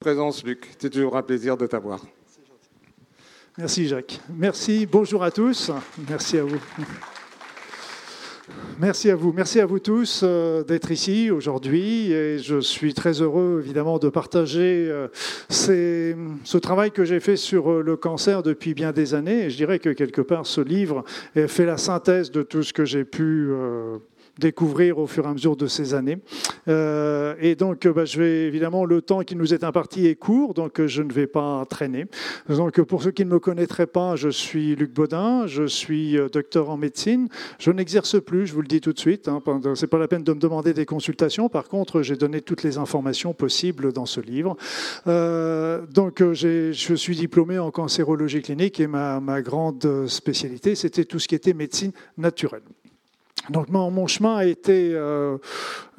Présence, Luc. C'est toujours un plaisir de t'avoir. Merci, Jacques. Merci. Bonjour à tous. Merci à vous. Merci à vous. Merci à vous tous euh, d'être ici aujourd'hui. Et je suis très heureux, évidemment, de partager euh, ce travail que j'ai fait sur euh, le cancer depuis bien des années. Et je dirais que quelque part, ce livre fait la synthèse de tout ce que j'ai pu découvrir au fur et à mesure de ces années. Euh, et donc, bah, je vais évidemment, le temps qui nous est imparti est court, donc je ne vais pas traîner. Donc, pour ceux qui ne me connaîtraient pas, je suis Luc Baudin, je suis euh, docteur en médecine. Je n'exerce plus, je vous le dis tout de suite. Hein, c'est pas la peine de me demander des consultations. Par contre, j'ai donné toutes les informations possibles dans ce livre. Euh, donc, je suis diplômé en cancérologie clinique et ma grande spécialité, c'était tout ce qui était médecine naturelle. Donc mon, chemin a été, euh,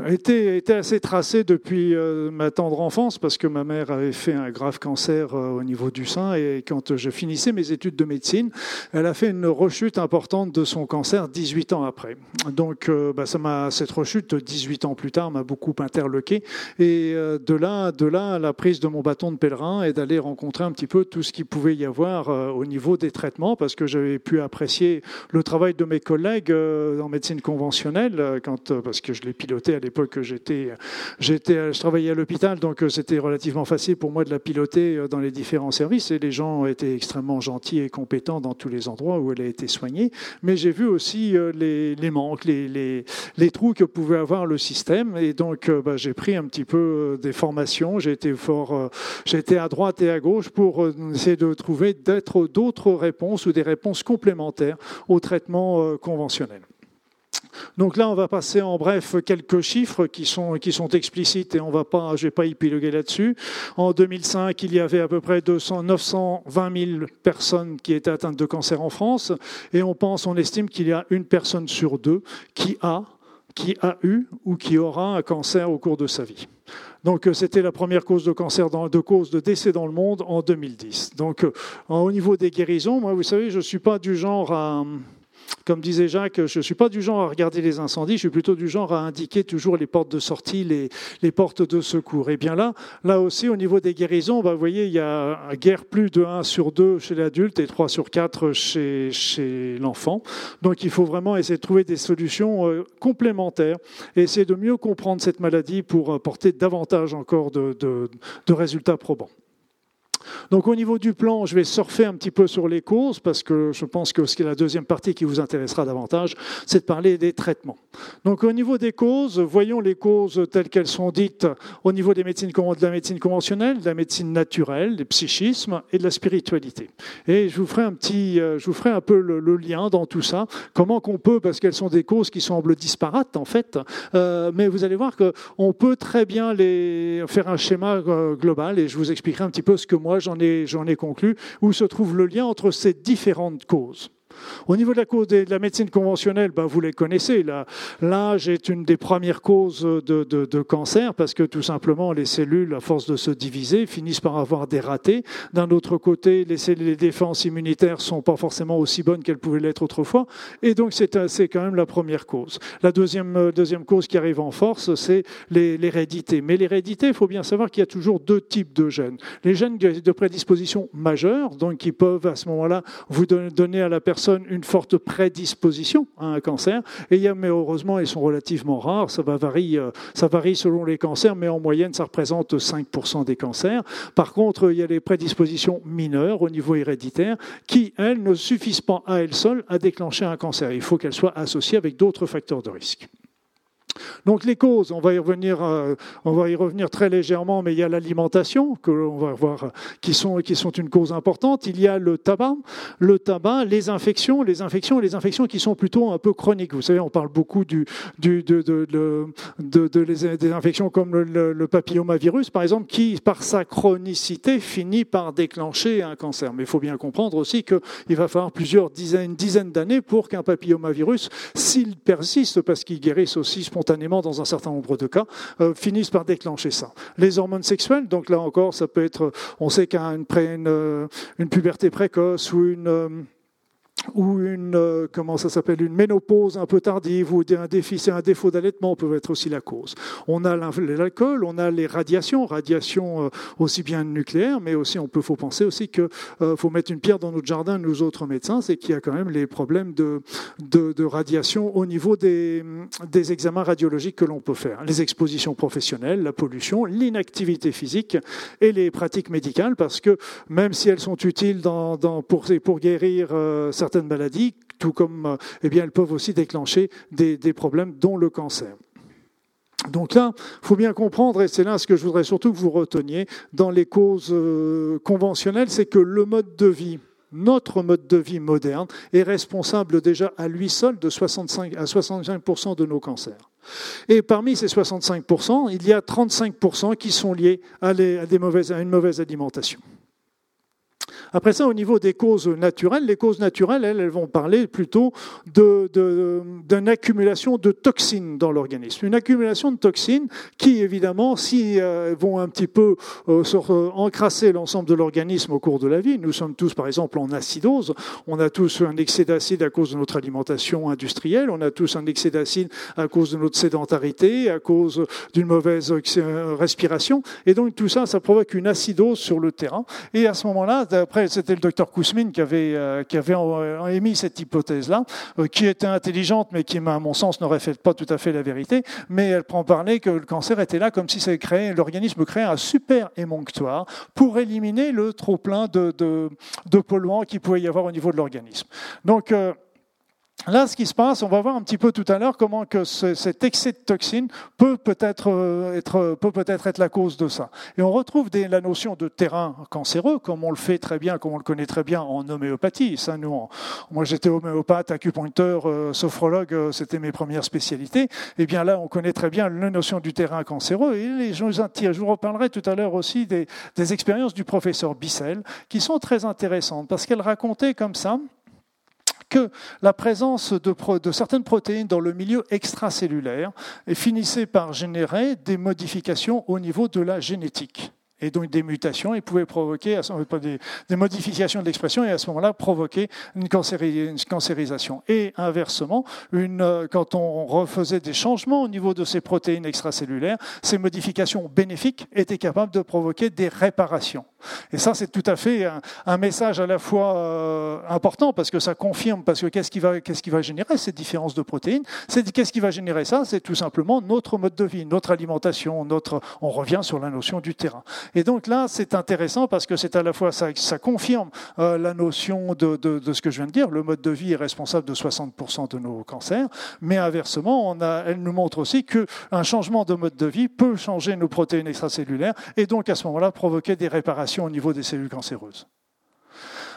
été, assez tracé depuis euh, ma tendre enfance parce que ma mère avait fait un grave cancer euh, au niveau du sein et quand je finissais mes études de médecine, elle a fait une rechute importante de son cancer 18 ans après. Donc bah, ça m'a cette rechute 18 ans plus tard m'a beaucoup interloqué et de là de là la prise de mon bâton de pèlerin et d'aller rencontrer un petit peu tout ce qu'il pouvait y avoir au niveau des traitements parce que j'avais pu apprécier le travail de mes collègues en médecine conventionnelle, euh, quand, euh, parce que je l'ai piloté à l'époque, j'étais, j'étais, je travaillais à l'hôpital, donc euh, c'était relativement facile pour moi de la piloter dans les différents services, et les gens étaient extrêmement gentils et compétents dans tous les endroits où elle a été soignée. Mais j'ai vu aussi les, les manques, les, trous que pouvait avoir le système, et donc bah, j'ai pris un petit peu des formations, j'ai été fort, été à droite et à gauche pour essayer de trouver d'autres réponses ou des réponses complémentaires au traitement conventionnel. Donc là, on va passer en bref quelques chiffres qui sont, qui sont explicites et on va pas, je vais pas épiloguer là-dessus. En 2005, il y avait à peu près 200, 920 000 personnes qui étaient atteintes de cancer en France et on pense, on estime qu'il y a une personne sur deux qui a, qui a eu ou qui aura un cancer au cours de sa vie. Donc c'était la première cause de cancer, de cause de décès dans le monde en 2010. Donc au niveau des guérisons, moi vous savez, je ne suis pas du genre à comme disait Jacques, je ne suis pas du genre à regarder les incendies, je suis plutôt du genre à indiquer toujours les portes de sortie, les, les portes de secours. Et bien là, là aussi, au niveau des guérisons, bah, vous voyez, il y a guère plus de 1 sur 2 chez l'adulte et 3 sur 4 chez, chez l'enfant. Donc il faut vraiment essayer de trouver des solutions euh, complémentaires et essayer de mieux comprendre cette maladie pour apporter davantage encore de, de résultats probants. Donc au niveau du plan, je vais surfer un petit peu sur les causes parce que je pense que ce qui est la deuxième partie qui vous intéressera davantage, c'est de parler des traitements. Donc au niveau des causes, voyons les causes telles qu'elles sont dites au niveau de la médecine conventionnelle, de la médecine naturelle, des psychismes et de la spiritualité. Et je vous ferai un petit, euh, je vous ferai un peu le, lien dans tout ça. Comment qu'on peut, parce qu'elles sont des causes qui semblent disparates en fait, euh, mais vous allez voir qu'on peut très bien les faire un schéma euh, global et je vous expliquerai un petit peu ce que moi j'en ai, conclu, où se trouve le lien entre ces différentes causes. Au niveau de la cause de la médecine conventionnelle, ben, vous les connaissez. L'âge est une des premières causes de, cancer parce que tout simplement les cellules, à force de se diviser, finissent par avoir des ratés. D'un autre côté, les, défenses immunitaires sont pas forcément aussi bonnes qu'elles pouvaient l'être autrefois. Et donc c'est quand même la première cause. La deuxième, deuxième cause qui arrive en force, c'est l'hérédité. Mais l'hérédité, il faut bien savoir qu'il y a toujours deux types de gènes. Les gènes de prédisposition majeure, donc qui peuvent à ce moment-là vous donner à la personne une forte prédisposition à un cancer. Et il y a, mais heureusement, ils sont relativement rares. Ça, va varie, euh, ça varie selon les cancers, mais en moyenne, ça représente 5% des cancers. Par contre, il y a les prédispositions mineures au niveau héréditaire qui, elles, ne suffisent pas à elles seules à déclencher un cancer. Il faut qu'elles soient associées avec d'autres facteurs de risque. Donc les causes, on va y revenir, euh, on va y revenir très légèrement, mais il y a l'alimentation que l'on va voir, qui sont qui sont une cause importante. Il y a le tabac, le tabac, les infections, les infections, les infections qui sont plutôt un peu chroniques. Vous savez, on parle beaucoup du, du de, de, de, de, des infections comme le, papillomavirus, par exemple, qui par sa chronicité finit par déclencher un cancer. Mais il faut bien comprendre aussi qu'il va falloir plusieurs dizaines, dizaines d'années pour qu'un papillomavirus, s'il persiste, parce qu'il guérisse aussi spontanément dans un certain nombre de cas, euh, finissent par déclencher ça. Les hormones sexuelles, donc là encore, ça peut être, on sait qu'une une, une, puberté précoce ou une euh, ou une, euh, comment ça s'appelle, une ménopause un peu tardive ou un, déficit, un défaut d'allaitement peuvent être aussi la cause. On a l'alcool, on a les radiations, radiations euh, aussi bien nucléaires, mais aussi on peut faut penser aussi qu'il euh, faut mettre une pierre dans notre jardin, nous autres médecins, c'est qu'il y a quand même les problèmes de, de, radiation au niveau des, des examens radiologiques que l'on peut faire. Les expositions professionnelles, la pollution, l'inactivité physique et les pratiques médicales, parce que même si elles sont utiles dans, pour, pour guérir certaines maladies, tout comme euh, eh bien, elles peuvent aussi déclencher des, problèmes, dont le cancer. Donc là, il faut bien comprendre, et c'est là ce que je voudrais surtout que vous reteniez dans les causes euh, conventionnelles, c'est que le mode de vie, notre mode de vie moderne, est responsable déjà à lui seul de 65 à 65% de nos cancers. Et parmi ces 65%, il y a 35% qui sont liés à, des mauvaises, à une mauvaise alimentation. Après ça, au niveau des causes naturelles, les causes naturelles, elles, elles vont parler plutôt d'une accumulation de toxines dans l'organisme. Une accumulation de toxines qui, évidemment, si euh, vont un petit peu euh, encrasser l'ensemble de l'organisme au cours de la vie, nous sommes tous, par exemple, en acidose, on a tous un excès d'acide à cause de notre alimentation industrielle, on a tous un excès d'acide à cause de notre sédentarité, à cause d'une mauvaise euh, respiration, et donc tout ça, ça provoque une acidose sur le terrain. Et à ce moment-là, c'était le docteur Kousmine qui avait, euh, qui avait euh, émis cette hypothèse-là, euh, qui était intelligente, mais qui, à mon sens, n'aurait fait pas tout à fait la vérité. Mais elle prend parler que le cancer était là comme si ça créait, l'organisme créait un super émonctoire pour éliminer le trop-plein de, de, de polluants qu'il pouvait y avoir au niveau de l'organisme. Donc, Là, ce qui se passe, on va voir un petit peu tout à l'heure comment que cet excès de toxines peut peut-être euh, être, peut peut-être être la cause de ça. Et on retrouve la notion de terrain cancéreux, comme on le fait très bien, comme on le connaît très bien en homéopathie. Ça, nous, moi, j'étais homéopathe, acupuncteur, euh, sophrologue, euh, c'était mes premières spécialités. Et eh bien là, on connaît très bien la notion du terrain cancéreux. Et les gens, je vous reparlerai tout à l'heure aussi des, des expériences du professeur Bissell, qui sont très intéressantes parce qu'elle racontait comme ça que la présence de, certaines protéines dans le milieu extracellulaire finissait par générer des modifications au niveau de la génétique et donc des mutations et pouvait provoquer des, des modifications de l'expression et à ce moment-là provoquer une, cancérisation. Et inversement, euh, quand on refaisait des changements au niveau de ces protéines extracellulaires, ces modifications bénéfiques étaient capables de provoquer des réparations. Et ça, c'est tout à fait un, message à la fois euh, important parce que ça confirme, parce que qu'est-ce qui va, qui va générer ces différences de protéines? Qu'est-ce qui va générer ça? C'est tout simplement notre mode de vie, notre alimentation, notre. On revient sur la notion du terrain. Et donc là, c'est intéressant parce que c'est à la fois ça, confirme euh, la notion de, de, ce que je viens de dire. Le mode de vie est responsable de 60% de nos cancers, mais inversement, elle nous montre aussi qu'un changement de mode de vie peut changer nos protéines extracellulaires et donc à ce moment-là provoquer des réparations au niveau des cellules cancéreuses.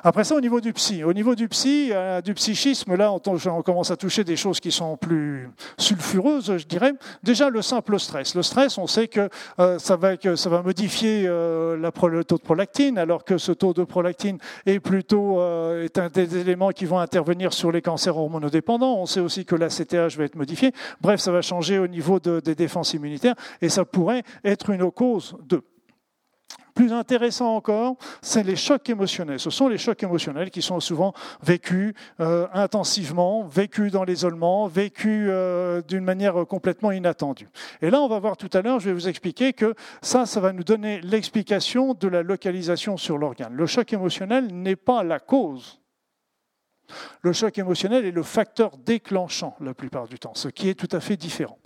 Après ça, au niveau du psy, au niveau du psy, euh, du psychisme, là, on, commence à toucher des choses qui sont plus sulfureuses, je dirais. Déjà, le simple stress. Le stress, on sait que euh, ça va, modifier euh, le taux de prolactine, alors que ce taux de prolactine est plutôt est un des éléments qui vont intervenir sur les cancers hormonodépendants. On sait aussi que la CTH va être modifiée. Bref, ça va changer au niveau des défenses immunitaires et ça pourrait être une cause de plus intéressant encore, c'est les chocs émotionnels. Ce sont les chocs émotionnels qui sont souvent vécus euh, intensivement, vécus dans l'isolement, vécus euh, d'une manière complètement inattendue. Et là, on va voir tout à l'heure, je vais vous expliquer que ça, ça va nous donner l'explication de la localisation sur l'organe. Le choc émotionnel n'est pas la cause. Le choc émotionnel est le facteur déclenchant la plupart du temps, ce qui est tout à fait différent.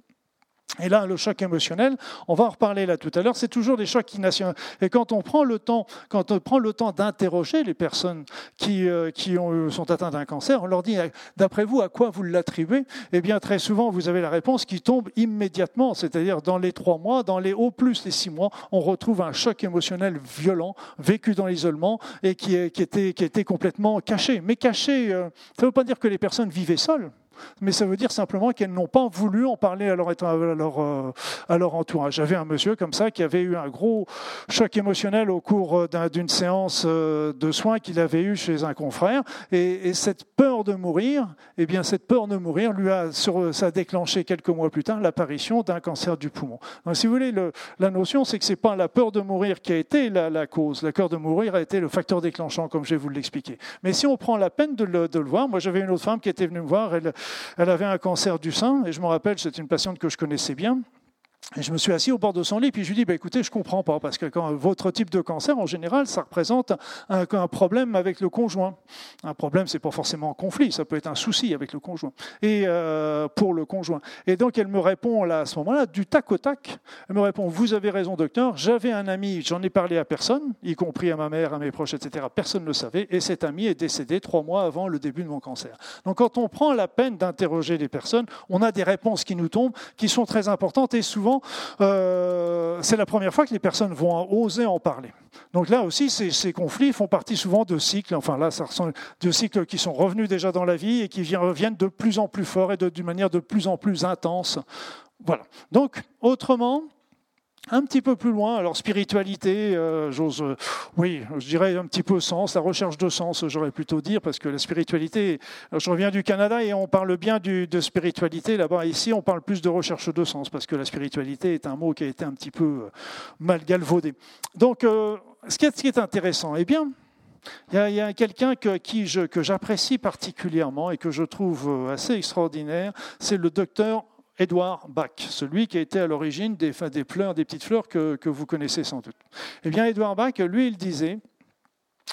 Et là, le choc émotionnel, on va en reparler là tout à l'heure, c'est toujours des chocs qui nationaux. Et quand on prend le temps, quand on prend le temps d'interroger les personnes qui, euh, qui ont, sont atteintes d'un cancer, on leur dit, d'après vous, à quoi vous l'attribuez? Eh bien, très souvent, vous avez la réponse qui tombe immédiatement, c'est-à-dire dans les trois mois, dans les au plus les six mois, on retrouve un choc émotionnel violent, vécu dans l'isolement et qui, qui, était, qui était complètement caché. Mais caché, euh, ça ne veut pas dire que les personnes vivaient seules. Mais ça veut dire simplement qu'elles n'ont pas voulu en parler à leur, à leur, euh, à entourage. J'avais un monsieur comme ça qui avait eu un gros choc émotionnel au cours d'une séance euh, de soins qu'il avait eu chez un confrère, et, cette peur de mourir, eh bien cette peur de mourir lui a, ça a déclenché quelques mois plus tard l'apparition d'un cancer du poumon. Si vous voulez, le, la notion, c'est que c'est pas la peur de mourir qui a été la, la, cause. La peur de mourir a été le facteur déclenchant, comme je vais vous l'expliquer. Mais si on prend la peine de le, de le voir, moi j'avais une autre femme qui était venue me voir, elle, elle avait un cancer du sein, et je me rappelle, c'est une patiente que je connaissais bien. Et je me suis assis au bord de son lit, puis je lui dit, bah, écoutez, je comprends pas, parce que quand votre type de cancer, en général, ça représente un, un problème avec le conjoint. Un problème, c'est pas forcément un conflit, ça peut être un souci avec le conjoint, et euh, pour le conjoint. Et donc, elle me répond là, à ce moment-là, du tac au tac, elle me répond, vous avez raison, docteur, j'avais un ami, j'en ai parlé à personne, y compris à ma mère, à mes proches, etc. Personne ne le savait, et cet ami est décédé trois mois avant le début de mon cancer. Donc, quand on prend la peine d'interroger les personnes, on a des réponses qui nous tombent, qui sont très importantes, et souvent, euh, c'est la première fois que les personnes vont oser en parler. Donc là aussi, ces, conflits font partie souvent de cycles, enfin là, ça ressemble de cycles qui sont revenus déjà dans la vie et qui reviennent de plus en plus fort et d'une manière de plus en plus intense. Voilà. Donc, autrement, un petit peu plus loin, alors spiritualité, euh, j'ose, euh, oui, je dirais un petit peu sens, la recherche de sens, j'aurais plutôt dire, parce que la spiritualité, je reviens du Canada et on parle bien de spiritualité là-bas. Ici, on parle plus de recherche de sens, parce que la spiritualité est un mot qui a été un petit peu euh, mal galvaudé. Donc, ce qui, est, intéressant, eh bien, il y a, quelqu'un que, que j'apprécie particulièrement et que je trouve assez extraordinaire, c'est le docteur Edouard Bach, celui qui a été à l'origine des, des, fleurs, des petites fleurs que, vous connaissez sans doute. Eh bien, Edouard Bach, lui, il disait,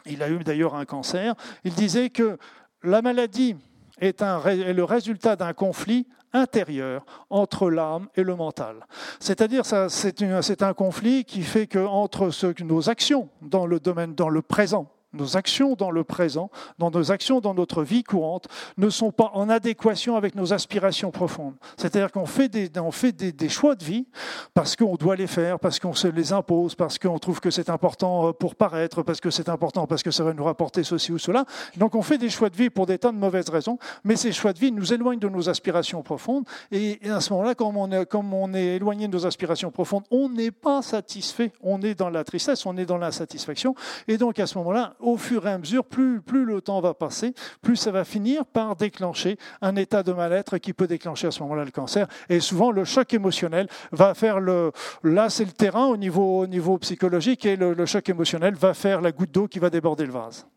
il a eu d'ailleurs un cancer, il disait que la maladie est, un, est le résultat d'un conflit intérieur entre l'âme et le mental. C'est-à-dire, c'est un conflit qui fait que entre nos actions dans le domaine, dans le présent, nos actions dans le présent, dans nos actions dans notre vie courante, ne sont pas en adéquation avec nos aspirations profondes. C'est-à-dire qu'on fait, des, on fait des, choix de vie parce qu'on doit les faire, parce qu'on se les impose, parce qu'on trouve que c'est important euh, pour paraître, parce que c'est important, parce que ça va nous rapporter ceci ou cela. Donc on fait des choix de vie pour des tas de mauvaises raisons, mais ces choix de vie nous éloignent de nos aspirations profondes. Et à ce moment-là, comme comme on est éloigné de nos aspirations profondes, on n'est pas satisfait, on est dans la tristesse, on est dans l'insatisfaction. Et donc à ce moment-là, au fur et à mesure, plus, le temps va passer, plus ça va finir par déclencher un état de mal-être qui peut déclencher à ce moment-là le cancer. Et souvent, le choc émotionnel va faire le... Là, c'est le terrain au niveau, au niveau psychologique et le choc émotionnel va faire la goutte d'eau qui va déborder le vase.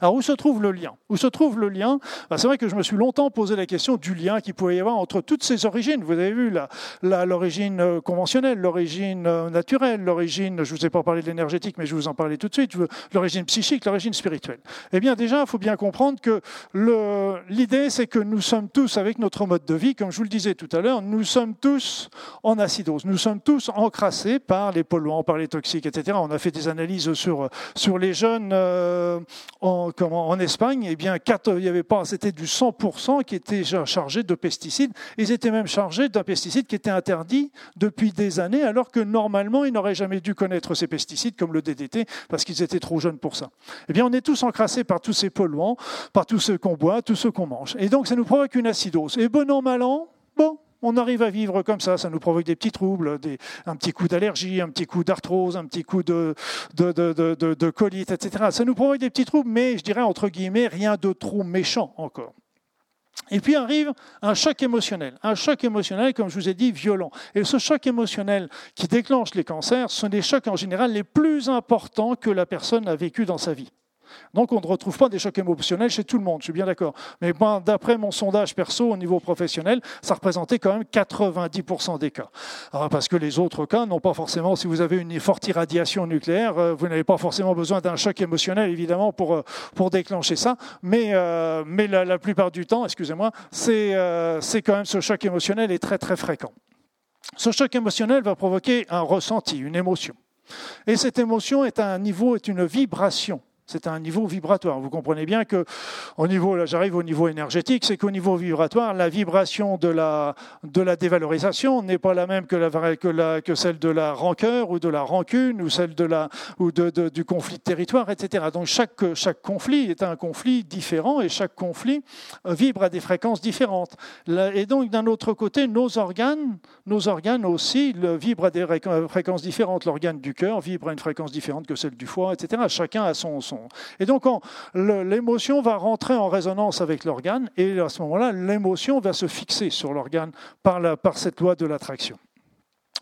Alors où se trouve le lien? Où se trouve le lien? Bah, C'est vrai que je me suis longtemps posé la question du lien qu'il pouvait y avoir entre toutes ces origines. Vous avez vu l'origine euh, conventionnelle, l'origine euh, naturelle, l'origine, je ne vous ai pas parlé de l'énergétique, mais je vous en parler tout de suite, l'origine psychique, l'origine spirituelle. Eh bien déjà, il faut bien comprendre que l'idée, c'est que nous sommes tous, avec notre mode de vie, comme je vous le disais tout à l'heure, nous sommes tous en acidose. Nous sommes tous encrassés par les polluants, par les toxiques, etc. On a fait des analyses sur, sur les jeunes euh, en, en Espagne, eh bien, il y avait pas, c'était du 100% qui était chargé de pesticides. Ils étaient même chargés d'un pesticide qui était interdit depuis des années, alors que normalement, ils n'auraient jamais dû connaître ces pesticides comme le DDT, parce qu'ils étaient trop jeunes pour ça. Eh bien, on est tous encrassés par tous ces polluants, par tout ce qu'on boit, tout ce qu'on mange. Et donc, ça nous provoque une acidose. Et bon an, mal an, on arrive à vivre comme ça, ça nous provoque des petits troubles, un petit coup d'allergie, un petit coup d'arthrose, un petit coup de, colite, etc. Ça nous provoque des petits troubles, mais je dirais entre guillemets, rien de trop méchant encore. Et puis arrive un choc émotionnel. Un choc émotionnel, comme je vous ai dit, violent. Et ce choc émotionnel qui déclenche les cancers, ce sont des chocs en général les plus importants que la personne a vécu dans sa vie. Donc on ne retrouve pas des chocs émotionnels chez tout le monde, je suis bien d'accord. Mais d'après mon sondage perso au niveau professionnel, ça représentait quand même 90% des cas. parce que les autres cas n'ont pas forcément, si vous avez une forte irradiation nucléaire, euh, vous n'avez pas forcément besoin d'un choc émotionnel, évidemment, pour, euh, pour déclencher ça. Mais, euh, la, plupart du temps, excusez-moi, c'est quand même ce choc émotionnel est très très fréquent. Ce choc émotionnel va provoquer un ressenti, une émotion. Et cette émotion est à un niveau, est une vibration C'est un niveau vibratoire. Vous comprenez bien que au niveau, là j'arrive au niveau énergétique, c'est qu'au niveau vibratoire, la vibration de la, de la dévalorisation n'est pas la même que, celle de la rancœur ou de la rancune ou celle de la, ou de, du conflit de territoire, etc. Donc chaque, chaque conflit est un conflit différent et chaque conflit vibre à des fréquences différentes. Et donc d'un autre côté, nos organes, nos organes aussi vibrent à des fréquences différentes. L'organe du cœur vibre à une fréquence différente que celle du foie, etc. Chacun a son, son et donc, l'émotion va rentrer en résonance avec l'organe, et à ce moment-là, l'émotion va se fixer sur l'organe par, cette loi de l'attraction.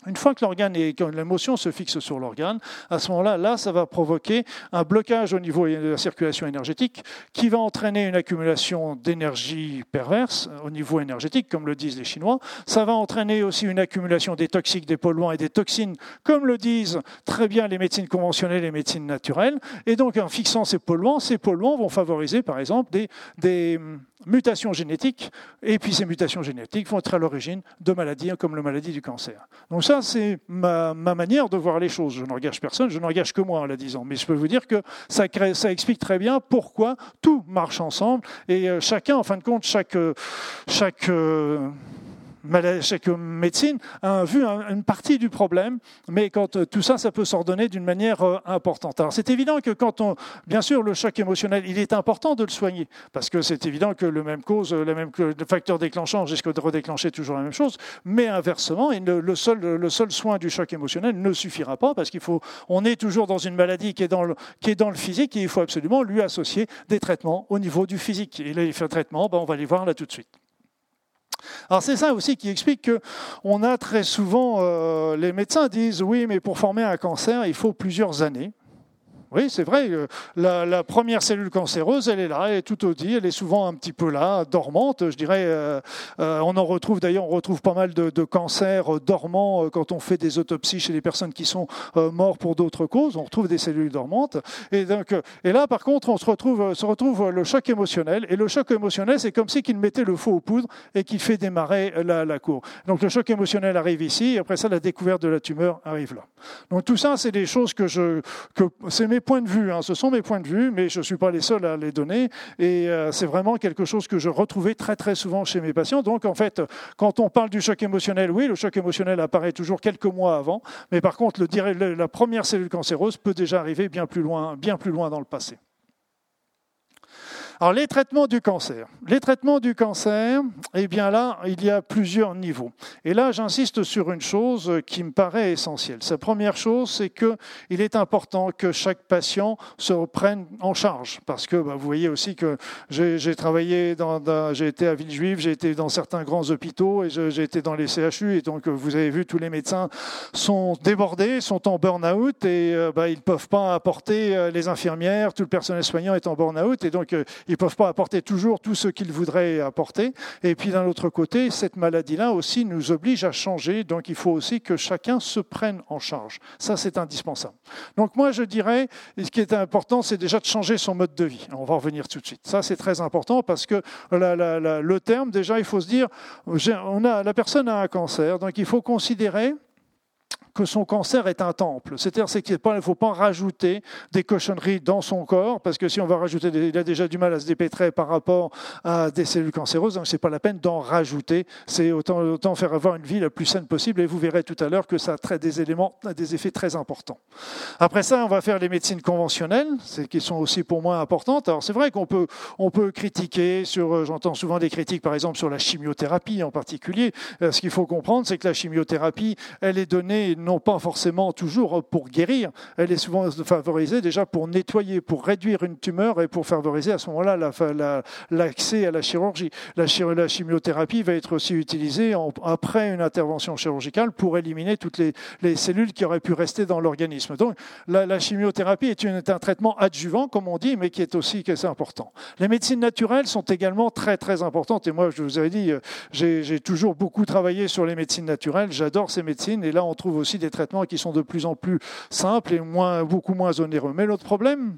Une fois que l'organe et que l'émotion se fixe sur l'organe, à ce moment-là, là, ça va provoquer un blocage au niveau de la circulation énergétique qui va entraîner une accumulation d'énergie perverse au niveau énergétique, comme le disent les Chinois. Ça va entraîner aussi une accumulation des toxiques, des polluants et des toxines, comme le disent très bien les médecines conventionnelles et les médecines naturelles. Et donc, en fixant ces polluants, ces polluants vont favoriser, par exemple, des, des mutations génétiques, et puis ces mutations génétiques vont être à l'origine de maladies comme la maladie du cancer. Donc ça, c'est ma, manière de voir les choses. Je n'engage personne, je n'engage que moi en la disant, mais je peux vous dire que ça, explique très bien pourquoi tout marche ensemble, et euh, chacun, en fin de compte, chaque... chaque euh, chaque médecine a vu une partie du problème, mais quand euh, tout ça, ça peut s'ordonner d'une manière euh, importante. Alors c'est évident que quand on, bien sûr, le choc émotionnel, il est important de le soigner, parce que c'est évident que le même cause, le même facteur déclenchant jusqu'à redéclencher toujours la même chose, mais inversement, le seul, le seul soin du choc émotionnel ne suffira pas, parce qu'il faut, on est toujours dans une maladie qui est dans le, qui est dans le physique, et il faut absolument lui associer des traitements au niveau du physique. Et les traitements, ben, on va les voir là tout de suite. Alors c'est ça aussi qui explique qu'on a très souvent, euh, les médecins disent oui, mais pour former un cancer, il faut plusieurs années. Oui, c'est vrai. Euh, la, première cellule cancéreuse, elle est là, elle est tout au dit, elle est souvent un petit peu là, dormante. Je dirais, euh, euh, on en retrouve d'ailleurs, on retrouve pas mal de, cancers dormants quand on fait des autopsies chez les personnes qui sont mortes pour d'autres causes. On retrouve des cellules dormantes. Et donc, et là, par contre, on se retrouve, se retrouve le choc émotionnel. Et le choc émotionnel, c'est comme si qu'il mettait le feu aux poudres et qu'il fait démarrer la, la cour. Donc le choc émotionnel arrive ici, et après ça, la découverte de la tumeur arrive là. Donc tout ça, c'est des choses que je, que c'est mes points de vue, hein. ce sont mes points de vue, mais je ne suis pas les seuls à les donner. Et euh, c'est vraiment quelque chose que je retrouvais très souvent chez mes patients. Donc en fait, quand on parle du choc émotionnel, oui, le choc émotionnel apparaît toujours quelques mois avant, mais par contre, la première cellule cancéreuse peut déjà arriver bien plus loin, bien plus loin dans le passé. Alors les traitements du cancer. Les traitements du cancer, eh bien là, il y a plusieurs niveaux. Et là, j'insiste sur une chose qui me paraît essentielle. Sa première chose, c'est qu'il est important que chaque patient se prenne en charge. Parce que bah, vous voyez aussi que j'ai travaillé, dans, j'ai été à Villejuive, j'ai été dans certains grands hôpitaux et j'ai été dans les CHU. Et donc, vous avez vu, tous les médecins sont débordés, sont en burn-out et euh, bah, ils ne peuvent pas apporter euh, les infirmières, tout le personnel soignant est en burn-out. Et donc, euh, ils ne peuvent pas apporter toujours tout ce qu'ils voudraient apporter. Et puis d'un autre côté, cette maladie-là aussi nous oblige à changer, donc il faut aussi que chacun se prenne en charge. Ça, c'est indispensable. Donc moi, je dirais, ce qui est important, c'est déjà de changer son mode de vie. On va revenir tout de suite. Ça, c'est très important parce que le terme, déjà, il faut se dire, on a, la personne a un cancer, donc il faut considérer que son cancer est un temple. C'est-à-dire qu'il ne faut pas rajouter des cochonneries dans son corps, parce que si on va rajouter, il a déjà du mal à se dépêtrer par rapport à des cellules cancéreuses, donc ce n'est pas la peine d'en rajouter. C'est autant, faire avoir une vie la plus saine possible, et vous verrez tout à l'heure que ça a des éléments, des effets très importants. Après ça, on va faire les médecines conventionnelles, qui sont aussi pour moi importantes. Alors c'est vrai qu'on peut, on peut critiquer sur, euh, j'entends souvent des critiques par exemple sur la chimiothérapie en particulier. Euh, ce qu'il faut comprendre, c'est que la chimiothérapie, elle est donnée non pas forcément toujours pour guérir, elle est souvent favorisée déjà pour nettoyer, pour réduire une tumeur et pour favoriser à ce moment-là l'accès à la chirurgie. La, chimiothérapie va être aussi utilisée après une intervention chirurgicale pour éliminer toutes les, cellules qui auraient pu rester dans l'organisme. Donc la, chimiothérapie est, un traitement adjuvant, comme on dit, mais qui est aussi assez important. Les médecines naturelles sont également très très importantes. Et moi, je vous avais dit, euh, j'ai toujours beaucoup travaillé sur les médecines naturelles. J'adore ces médecines. Et là, on trouve aussi des traitements qui sont de plus en plus simples et moins, beaucoup moins onéreux. Mais l'autre problème,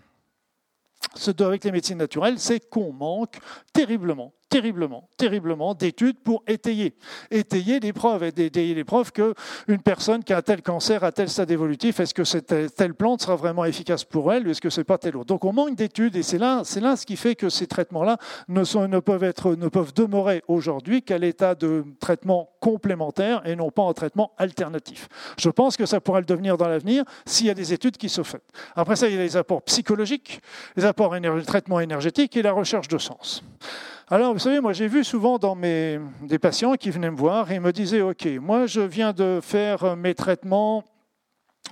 avec les médecines naturelles, c'est qu'on manque terriblement terriblement, terriblement d'études pour étayer, étayer les preuves, étayer les preuves qu'une personne qui a tel cancer, a tel stade évolutif, est-ce que cette telle plante sera vraiment efficace pour elle ou est-ce que c'est pas tel autre? Donc on manque d'études et c'est là, c'est là ce qui fait que ces traitements-là ne, peuvent être, ne peuvent demeurer aujourd'hui qu'à l'état de traitement complémentaire et non pas en traitement alternatif. Je pense que ça pourrait le devenir dans l'avenir s'il y a des études qui se font. Après ça, il y a les apports psychologiques, les apports énergétiques, traitement énergétique et la recherche de sens. Alors, vous savez, moi, j'ai vu souvent dans mes, des patients qui venaient me voir et me disaient, OK, moi, je viens de faire mes traitements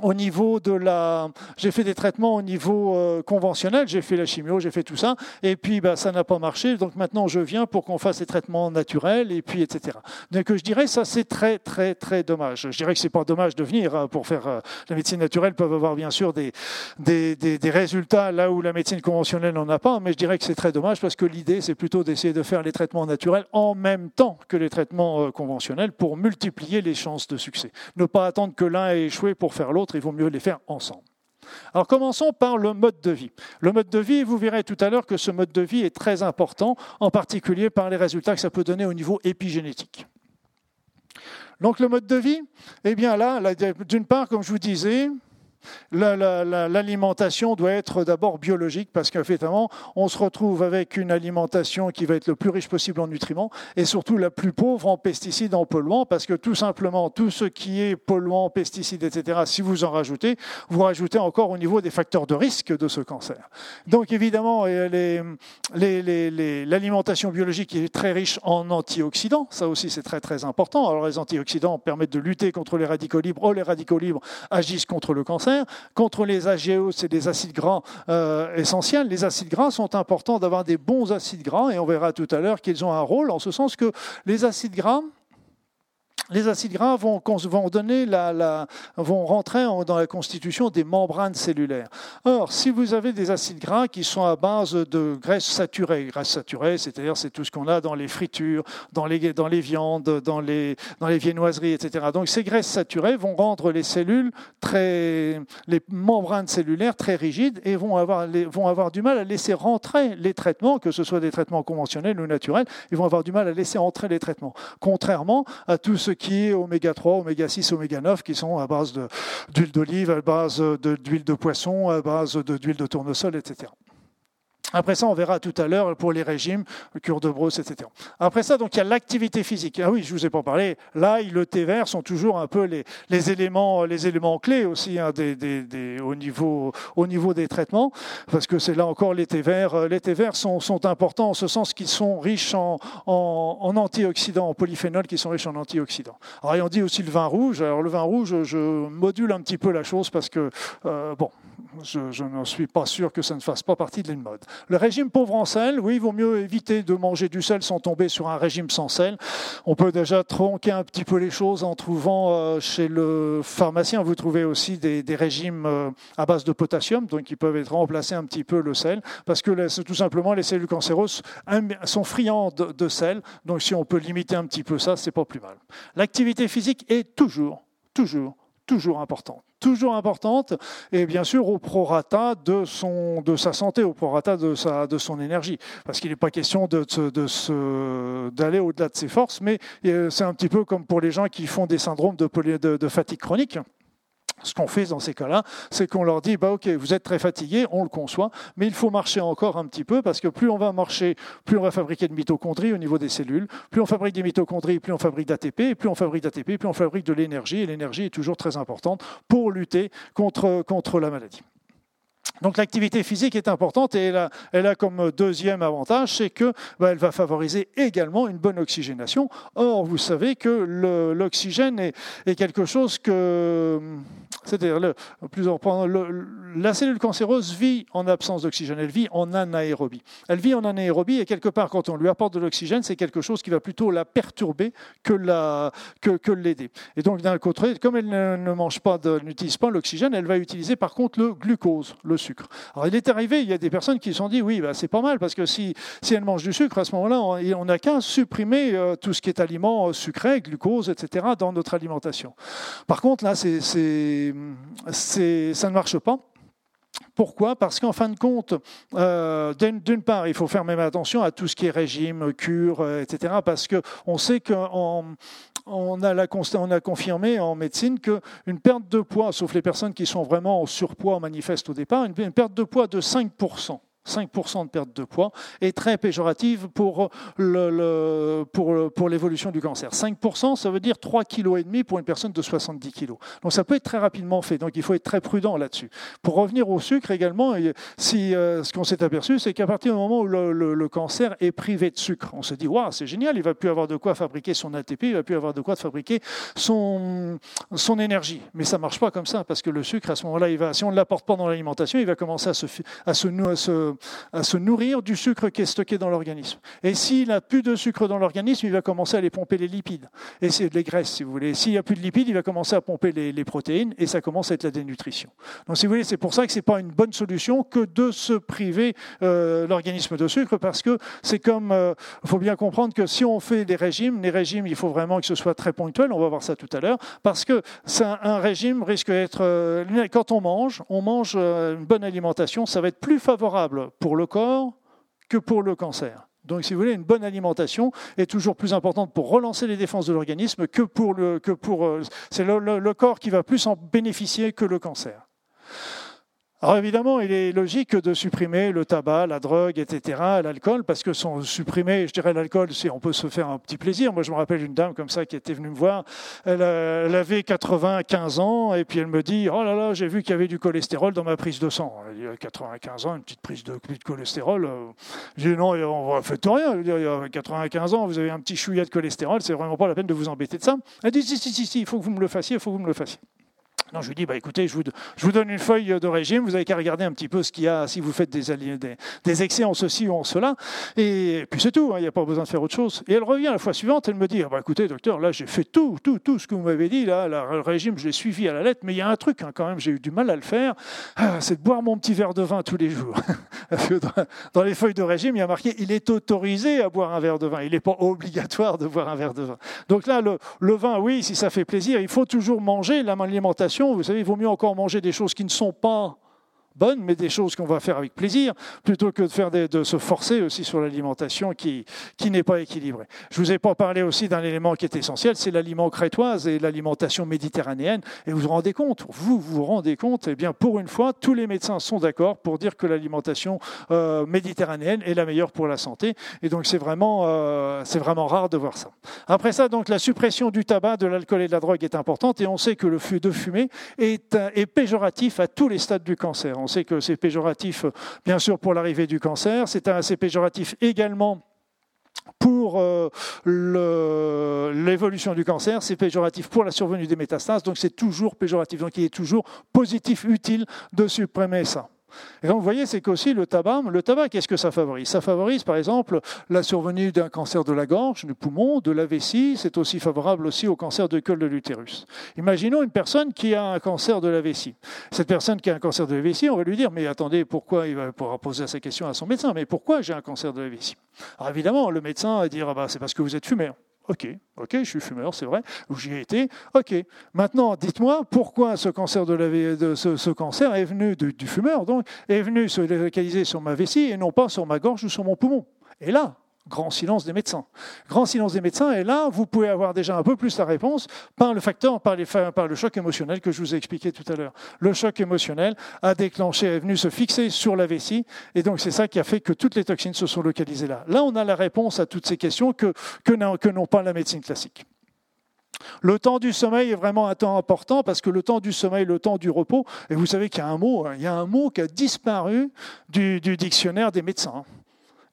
au niveau de la, j'ai fait des traitements au niveau euh, conventionnel, j'ai fait la chimio, j'ai fait tout ça, et puis bah, ça n'a pas marché, donc maintenant je viens pour qu'on fasse des traitements naturels, et puis etc. Donc je dirais ça c'est très très très dommage. Je dirais que c'est pas dommage de venir hein, pour faire euh, la médecine naturelle peuvent avoir bien sûr des des, des, résultats là où la médecine conventionnelle n'en a pas, mais je dirais que c'est très dommage parce que l'idée c'est plutôt d'essayer de faire les traitements naturels en même temps que les traitements euh, conventionnels pour multiplier les chances de succès. Ne pas attendre que l'un ait échoué pour faire l'autre il vaut mieux les faire ensemble. Alors commençons par le mode de vie. Le mode de vie, vous verrez tout à l'heure que ce mode de vie est très important, en particulier par les résultats que ça peut donner au niveau épigénétique. Donc le mode de vie, eh bien là, d'une part, comme je vous disais, L'alimentation doit être d'abord biologique parce qu'effectivement, on se retrouve avec une alimentation qui va être le plus riche possible en nutriments et surtout la plus pauvre en pesticides, en polluants, parce que tout simplement, tout ce qui est polluant, pesticides, etc., si vous en rajoutez, vous rajoutez encore au niveau des facteurs de risque de ce cancer. Donc évidemment, l'alimentation biologique est très riche en antioxydants, ça aussi c'est très très important. Alors les antioxydants permettent de lutter contre les radicaux libres, oh les radicaux libres agissent contre le cancer. Contre les AGO, c'est des acides gras euh, essentiels. Les acides gras sont importants d'avoir des bons acides gras et on verra tout à l'heure qu'ils ont un rôle en ce sens que les acides gras les acides gras vont, donner la, vont rentrer dans la constitution des membranes cellulaires. Or, si vous avez des acides gras qui sont à base de graisses saturées, graisses saturées, c'est-à-dire c'est tout ce qu'on a dans les fritures, dans les, viandes, dans les, dans viennoiseries, etc. Donc ces graisses saturées vont rendre les cellules très, les membranes cellulaires très rigides et vont avoir, vont avoir du mal à laisser rentrer les traitements, que ce soit des traitements conventionnels ou naturels, ils vont avoir du mal à laisser entrer les traitements. Contrairement à tout ce qui est oméga 3, oméga 6, oméga 9, qui sont à base d'huile d'olive, à base d'huile de poisson, à base d'huile de tournesol, etc. Après ça, on verra tout à l'heure pour les régimes, cure de brosse, etc. Après ça, donc il y a l'activité physique. Ah oui, je vous ai pas parlé. L'ail, le thé vert sont toujours un peu les, les éléments, les éléments clés aussi hein, des, des, des, au niveau au niveau des traitements, parce que c'est là encore les thés verts. Euh, les thés verts sont, sont importants en ce sens qu'ils sont riches en, en, en, antioxydants, en polyphénols qui sont riches en antioxydants. Alors on dit aussi le vin rouge. Alors le vin rouge, je module un petit peu la chose parce que euh, bon, je, je ne suis pas sûr que ça ne fasse pas partie de la mode. Le régime pauvre en sel, oui, il vaut mieux éviter de manger du sel sans tomber sur un régime sans sel. On peut déjà tronquer un petit peu les choses en trouvant euh, chez le pharmacien, vous trouvez aussi des, régimes euh, à base de potassium, donc qui peuvent être remplacer un petit peu le sel, parce que tout simplement les cellules cancéreuses sont friandes de sel, donc si on peut limiter un petit peu ça, c'est pas plus mal. L'activité physique est toujours, toujours, toujours importante toujours importante, et bien sûr au prorata de, de sa santé, au prorata de, sa, de son énergie. Parce qu'il n'est pas question d'aller de, de, au-delà de ses forces, mais euh, c'est un petit peu comme pour les gens qui font des syndromes de fatigue chronique. Ce qu'on fait dans ces cas-là, c'est qu'on leur dit, bah, OK, vous êtes très fatigué, on le conçoit, mais il faut marcher encore un petit peu parce que plus on va marcher, plus on va fabriquer de mitochondries au niveau des cellules, plus on fabrique des mitochondries, plus on fabrique d'ATP, et plus on fabrique d'ATP, plus on fabrique de l'énergie, et l'énergie est toujours très importante pour lutter contre, contre la maladie. Donc l'activité physique est importante et elle a, comme deuxième avantage, c'est qu'elle bah, va favoriser également une bonne oxygénation. Or, vous savez que l'oxygène est, quelque chose que c'est-à-dire, la cellule cancéreuse vit en absence d'oxygène, elle vit en anaérobie. Elle vit en anaérobie et quelque part, quand on lui apporte de l'oxygène, c'est quelque chose qui va plutôt la perturber que, la, que, que l'aider. Et donc, d'un côté, comme elle ne, mange pas, n'utilise pas l'oxygène, elle va utiliser par contre le glucose, le sucre. Alors, il est arrivé, il y a des personnes qui se sont dit, oui, bah, c'est pas mal, parce que si, si elle mange du sucre, à ce moment-là, on n'a qu'à supprimer euh, tout ce qui est aliment euh, sucré, glucose, etc., dans notre alimentation. Par contre, là, c'est ça ne marche pas Pourquoi? Parce qu'en fin de compte, euh, d'une part, il faut faire même attention à tout ce qui est régime, cure, euh, etc. Parce qu'on sait qu'on on a, la, on a confirmé en médecine qu'une perte de poids, sauf les personnes qui sont vraiment en surpoids manifeste au départ, une perte de poids de 5%. 5% de perte de poids est très péjorative pour, l'évolution du cancer. 5%, ça veut dire 3,5 kg pour une personne de 70 kg. Donc ça peut être très rapidement fait, donc il faut être très prudent là-dessus. Pour revenir au sucre également, euh, ce qu'on s'est aperçu, c'est qu'à partir du moment où le, cancer est privé de sucre, on se dit, waouh, c'est génial, il va plus avoir de quoi fabriquer son ATP, il va plus avoir de quoi fabriquer son, énergie. Mais ça marche pas comme ça, parce que le sucre, à ce moment-là, si on ne l'apporte pas dans l'alimentation, il va commencer à se à se nourrir du sucre qui est stocké dans l'organisme. Et s'il n'a plus de sucre dans l'organisme, il va commencer à aller pomper les lipides. Et c'est les graisses, si vous voulez. S'il n'y a plus de lipides, il va commencer à pomper les, protéines et ça commence à être la dénutrition. Donc, si vous voulez, c'est pour ça que ce n'est pas une bonne solution que de se priver euh, l'organisme de sucre parce que c'est comme. Il euh, faut bien comprendre que si on fait des régimes, les régimes, il faut vraiment que ce soit très ponctuel. On va voir ça tout à l'heure. Parce que un, un, régime risque d'être. Euh, quand on mange, on mange une bonne alimentation, ça va être plus favorable pour le corps que pour le cancer. Donc, si vous voulez, une bonne alimentation est toujours plus importante pour relancer les défenses de l'organisme que pour le. Que pour, euh, c'est le corps qui va plus en bénéficier que le cancer. Alors évidemment, il est logique de supprimer le tabac, la drogue, etc., l'alcool, parce que sans supprimer, je dirais l'alcool, on peut se faire un petit plaisir. Moi, je me rappelle une dame comme ça qui était venue me voir. Elle, elle avait 95 ans et puis elle me dit Oh là là, j'ai vu qu'il y avait du cholestérol dans ma prise de sang. Il y a 95 ans, une petite prise de, de cholestérol. Je dis Non, on ne fait rien. Il y a 95 ans, vous avez un petit chouïa de cholestérol, c'est vraiment pas la peine de vous embêter de ça. Elle dit Si, si, si, si, il faut que vous me le fassiez, il faut que vous me le fassiez. Non, je lui dis, bah, écoutez, je vous, je vous, donne une feuille de régime, vous avez qu'à regarder un petit peu ce qu'il y a, si vous faites des, des, des, excès en ceci ou en cela, et puis c'est tout, hein, il n'y a pas besoin de faire autre chose. Et elle revient la fois suivante, elle me dit, ah, bah, écoutez, docteur, là j'ai fait tout, tout, tout ce que vous m'avez dit, là, le régime, je l'ai suivi à la lettre, mais il y a un truc hein, quand même, j'ai eu du mal à le faire, ah, c'est de boire mon petit verre de vin tous les jours. dans les feuilles de régime, il y a marqué, il est autorisé à boire un verre de vin, il n'est pas obligatoire de boire un verre de vin. Donc là, le, le vin, oui, si ça fait plaisir, il faut toujours manger l'alimentation, vous savez, il vaut mieux encore manger des choses qui ne sont pas bonnes, mais des choses qu'on va faire avec plaisir, plutôt que de, faire de se forcer aussi sur l'alimentation qui, qui n'est pas équilibrée. Je vous ai pas parlé aussi d'un élément qui est essentiel, c'est l'aliment crétoise et l'alimentation méditerranéenne. Et vous vous rendez compte, vous vous rendez compte, eh bien pour une fois, tous les médecins sont d'accord pour dire que l'alimentation euh, méditerranéenne est la meilleure pour la santé. Et donc c'est vraiment, euh, vraiment rare de voir ça. Après ça, donc la suppression du tabac, de l'alcool et de la drogue est importante. Et on sait que le feu de fumée est péjoratif à tous les stades du cancer. On sait que c'est péjoratif, bien sûr, pour l'arrivée du cancer. C'est assez péjoratif également pour euh, l'évolution du cancer, c'est péjoratif pour la survenue des métastases, donc c'est toujours péjoratif. Donc il est toujours positif, utile de supprimer ça. Et donc, vous voyez, c'est qu'aussi le tabac, le tabac, qu'est-ce que ça favorise? Ça favorise, par exemple, la survenue d'un cancer de la gorge, du poumon, de la vessie. C'est aussi favorable aussi au cancer de col de l'utérus. Imaginons une personne qui a un cancer de la vessie. Cette personne qui a un cancer de la vessie, on va lui dire, mais attendez, pourquoi Il va pouvoir poser sa question à son médecin, mais pourquoi j'ai un cancer de la vessie? Alors évidemment, le médecin va dire, ah bah, c'est parce que vous êtes fumeur. Ok, ok, je suis fumeur, c'est vrai, j'y ai été. Ok, maintenant, dites-moi pourquoi ce cancer, de la, de ce, cancer est venu du, du fumeur, donc est venu se localiser sur ma vessie et non pas sur ma gorge ou sur mon poumon? Et là, Grand silence des médecins. Grand silence des médecins, et là, vous pouvez avoir déjà un peu plus la réponse par le facteur, par, le choc émotionnel que je vous ai expliqué tout à l'heure. Le choc émotionnel a déclenché, est venu se fixer sur la vessie, et donc c'est ça qui a fait que toutes les toxines se sont localisées là. Là, on a la réponse à toutes ces questions que, que n'ont pas la médecine classique. Le temps du sommeil est vraiment un temps important parce que le temps du sommeil, le temps du repos, et vous savez qu'il y a un mot, hein, il y a un mot qui a disparu du, du dictionnaire des médecins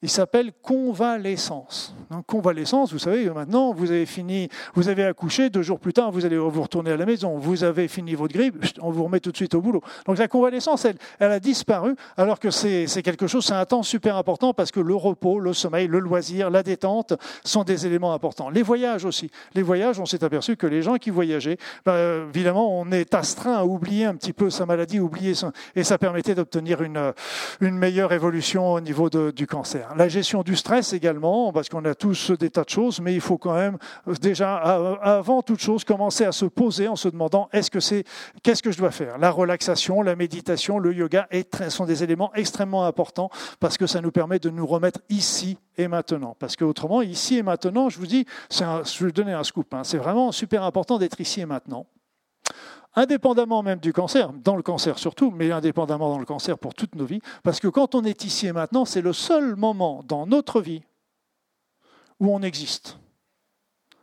il s'appelle convalescence. Donc, convalescence, vous savez, maintenant, vous avez fini, vous avez accouché, deux jours plus tard, vous allez vous retourner à la maison, vous avez fini votre grippe, on vous remet tout de suite au boulot. Donc la convalescence, elle, elle a disparu, alors que c'est quelque chose, c'est un temps super important parce que le repos, le sommeil, le loisir, la détente sont des éléments importants. Les voyages aussi. Les voyages, on s'est aperçu que les gens qui voyageaient, ben, évidemment, on est astreint à oublier un petit peu sa maladie, oublier et ça permettait d'obtenir une, une meilleure évolution au niveau du cancer. La gestion du stress également, parce qu'on a tous des tas de choses, mais il faut quand même déjà, avant toute chose, commencer à se poser en se demandant est-ce que c'est, qu'est-ce que je dois faire? La relaxation, la méditation, le yoga sont des éléments extrêmement importants parce que ça nous permet de nous remettre ici et maintenant. Parce qu'autrement, ici et maintenant, je vous dis, je vais vous donner un scoop, hein, c'est vraiment super important d'être ici et maintenant indépendamment même du cancer, dans le cancer surtout, mais indépendamment dans le cancer pour toutes nos vies, parce que quand on est ici et maintenant, c'est le seul moment dans notre vie où on existe.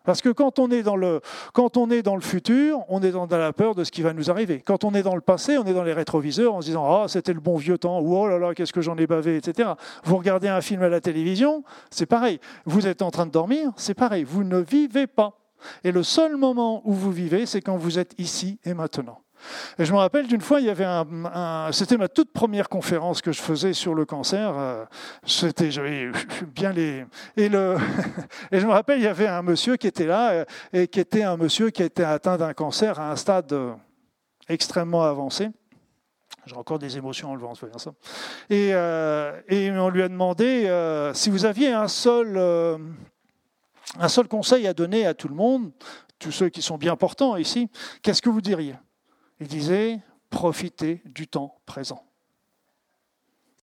Parce que quand on est dans le, quand on est dans le futur, on est dans la peur de ce qui va nous arriver. Quand on est dans le passé, on est dans les rétroviseurs en se disant Ah, c'était le bon vieux temps, ou oh là là, qu'est-ce que j'en ai bavé, etc. Vous regardez un film à la télévision, c'est pareil. Vous êtes en train de dormir, c'est pareil. Vous ne vivez pas. Et le seul moment où vous vivez, c'est quand vous êtes ici et maintenant. Et je me rappelle d'une fois, il y avait un, c'était ma toute première conférence que je faisais sur le cancer. Euh, c'était, j'avais bien les et le et je me rappelle, il y avait un monsieur qui était là euh, et qui était un monsieur qui était atteint d'un cancer à un stade euh, extrêmement avancé. J'ai encore des émotions en le se ça. Et, et on lui a demandé si vous aviez un seul un seul conseil à donner à tout le monde, tous ceux qui sont bien portants ici, qu'est-ce que vous diriez? Il disait, profitez du temps présent.